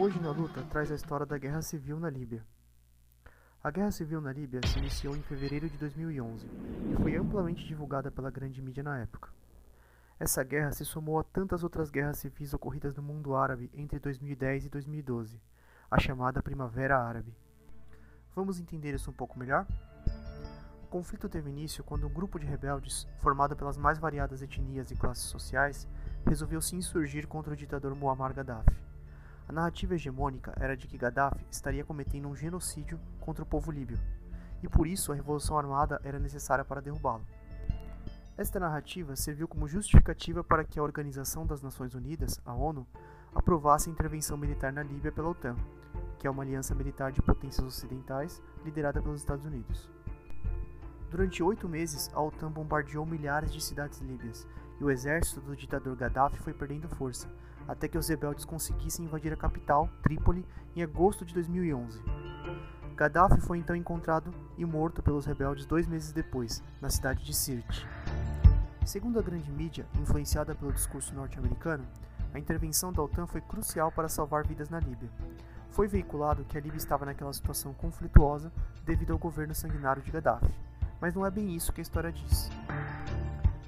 Hoje na Luta traz a história da Guerra Civil na Líbia. A Guerra Civil na Líbia se iniciou em fevereiro de 2011 e foi amplamente divulgada pela grande mídia na época. Essa guerra se somou a tantas outras guerras civis ocorridas no mundo árabe entre 2010 e 2012, a chamada Primavera Árabe. Vamos entender isso um pouco melhor? O conflito teve início quando um grupo de rebeldes, formado pelas mais variadas etnias e classes sociais, resolveu se insurgir contra o ditador Muammar Gaddafi. A narrativa hegemônica era de que Gaddafi estaria cometendo um genocídio contra o povo líbio, e por isso a revolução armada era necessária para derrubá-lo. Esta narrativa serviu como justificativa para que a Organização das Nações Unidas, a ONU, aprovasse a intervenção militar na Líbia pela OTAN, que é uma aliança militar de potências ocidentais liderada pelos Estados Unidos. Durante oito meses, a OTAN bombardeou milhares de cidades líbias e o exército do ditador Gaddafi foi perdendo força, até que os rebeldes conseguissem invadir a capital, Trípoli, em agosto de 2011. Gaddafi foi então encontrado e morto pelos rebeldes dois meses depois, na cidade de Sirte. Segundo a grande mídia, influenciada pelo discurso norte-americano, a intervenção da OTAN foi crucial para salvar vidas na Líbia. Foi veiculado que a Líbia estava naquela situação conflituosa devido ao governo sanguinário de Gaddafi, mas não é bem isso que a história diz.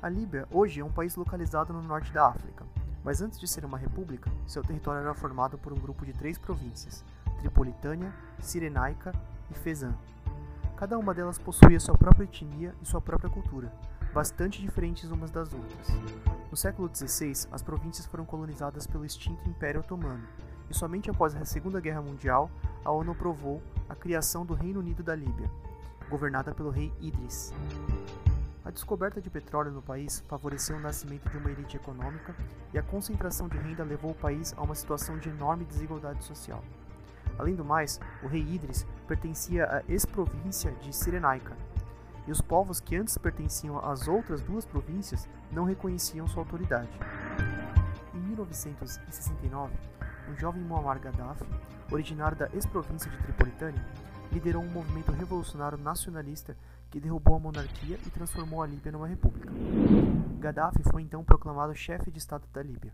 A Líbia hoje é um país localizado no norte da África, mas antes de ser uma república, seu território era formado por um grupo de três províncias: Tripolitânia, Cirenaica e Fezzan. Cada uma delas possuía sua própria etnia e sua própria cultura, bastante diferentes umas das outras. No século XVI, as províncias foram colonizadas pelo extinto Império Otomano, e somente após a Segunda Guerra Mundial, a ONU aprovou a criação do Reino Unido da Líbia, governada pelo rei Idris. A descoberta de petróleo no país favoreceu o nascimento de uma elite econômica e a concentração de renda levou o país a uma situação de enorme desigualdade social. Além do mais, o rei Idris pertencia à ex-província de Cirenaica, e os povos que antes pertenciam às outras duas províncias não reconheciam sua autoridade. Em 1969, um jovem Muammar Gaddafi, originário da ex-província de Tripolitânia, liderou um movimento revolucionário nacionalista que derrubou a monarquia e transformou a Líbia numa república. Gaddafi foi então proclamado chefe de Estado da Líbia.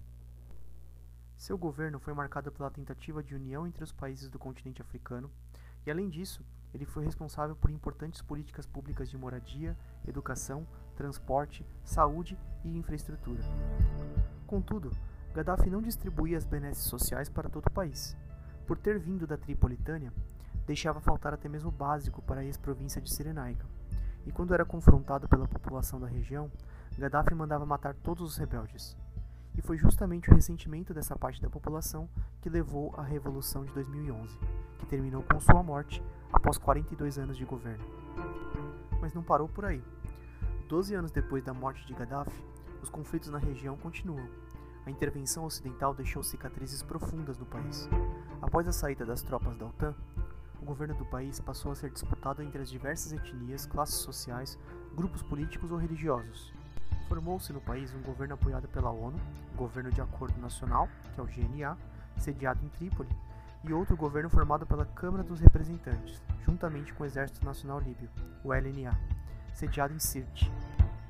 Seu governo foi marcado pela tentativa de união entre os países do continente africano, e além disso, ele foi responsável por importantes políticas públicas de moradia, educação, transporte, saúde e infraestrutura. Contudo, Gaddafi não distribuía as benesses sociais para todo o país. Por ter vindo da Tripolitânia, deixava faltar até mesmo o básico para a ex-província de Cirenaica e quando era confrontado pela população da região, Gaddafi mandava matar todos os rebeldes. E foi justamente o ressentimento dessa parte da população que levou à Revolução de 2011, que terminou com sua morte após 42 anos de governo. Mas não parou por aí. Doze anos depois da morte de Gaddafi, os conflitos na região continuam. A intervenção ocidental deixou cicatrizes profundas no país. Após a saída das tropas da OTAN, o governo do país passou a ser disputado entre as diversas etnias, classes sociais, grupos políticos ou religiosos. Formou-se no país um governo apoiado pela ONU, Governo de Acordo Nacional, que é o GNA, sediado em Trípoli, e outro governo formado pela Câmara dos Representantes, juntamente com o Exército Nacional Líbio, o LNA, sediado em Sirte.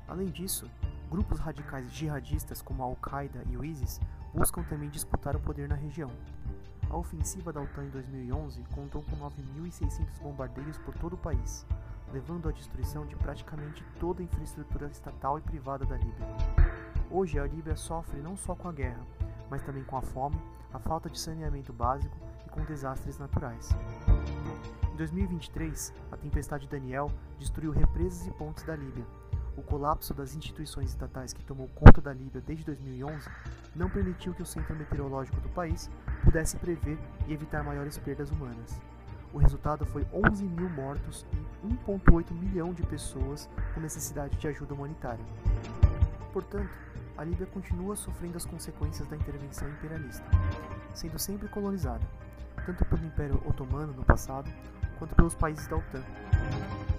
Além disso, grupos radicais jihadistas como a Al-Qaeda e o ISIS buscam também disputar o poder na região. A ofensiva da OTAN em 2011 contou com 9.600 bombardeios por todo o país, levando à destruição de praticamente toda a infraestrutura estatal e privada da Líbia. Hoje, a Líbia sofre não só com a guerra, mas também com a fome, a falta de saneamento básico e com desastres naturais. Em 2023, a tempestade Daniel destruiu represas e pontes da Líbia. O colapso das instituições estatais que tomou conta da Líbia desde 2011 não permitiu que o Centro Meteorológico do país pudesse prever e evitar maiores perdas humanas. O resultado foi 11 mil mortos e 1,8 milhão de pessoas com necessidade de ajuda humanitária. Portanto, a Líbia continua sofrendo as consequências da intervenção imperialista, sendo sempre colonizada, tanto pelo Império Otomano no passado, quanto pelos países da OTAN.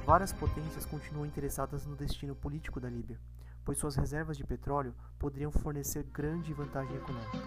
Várias potências continuam interessadas no destino político da Líbia, pois suas reservas de petróleo poderiam fornecer grande vantagem econômica.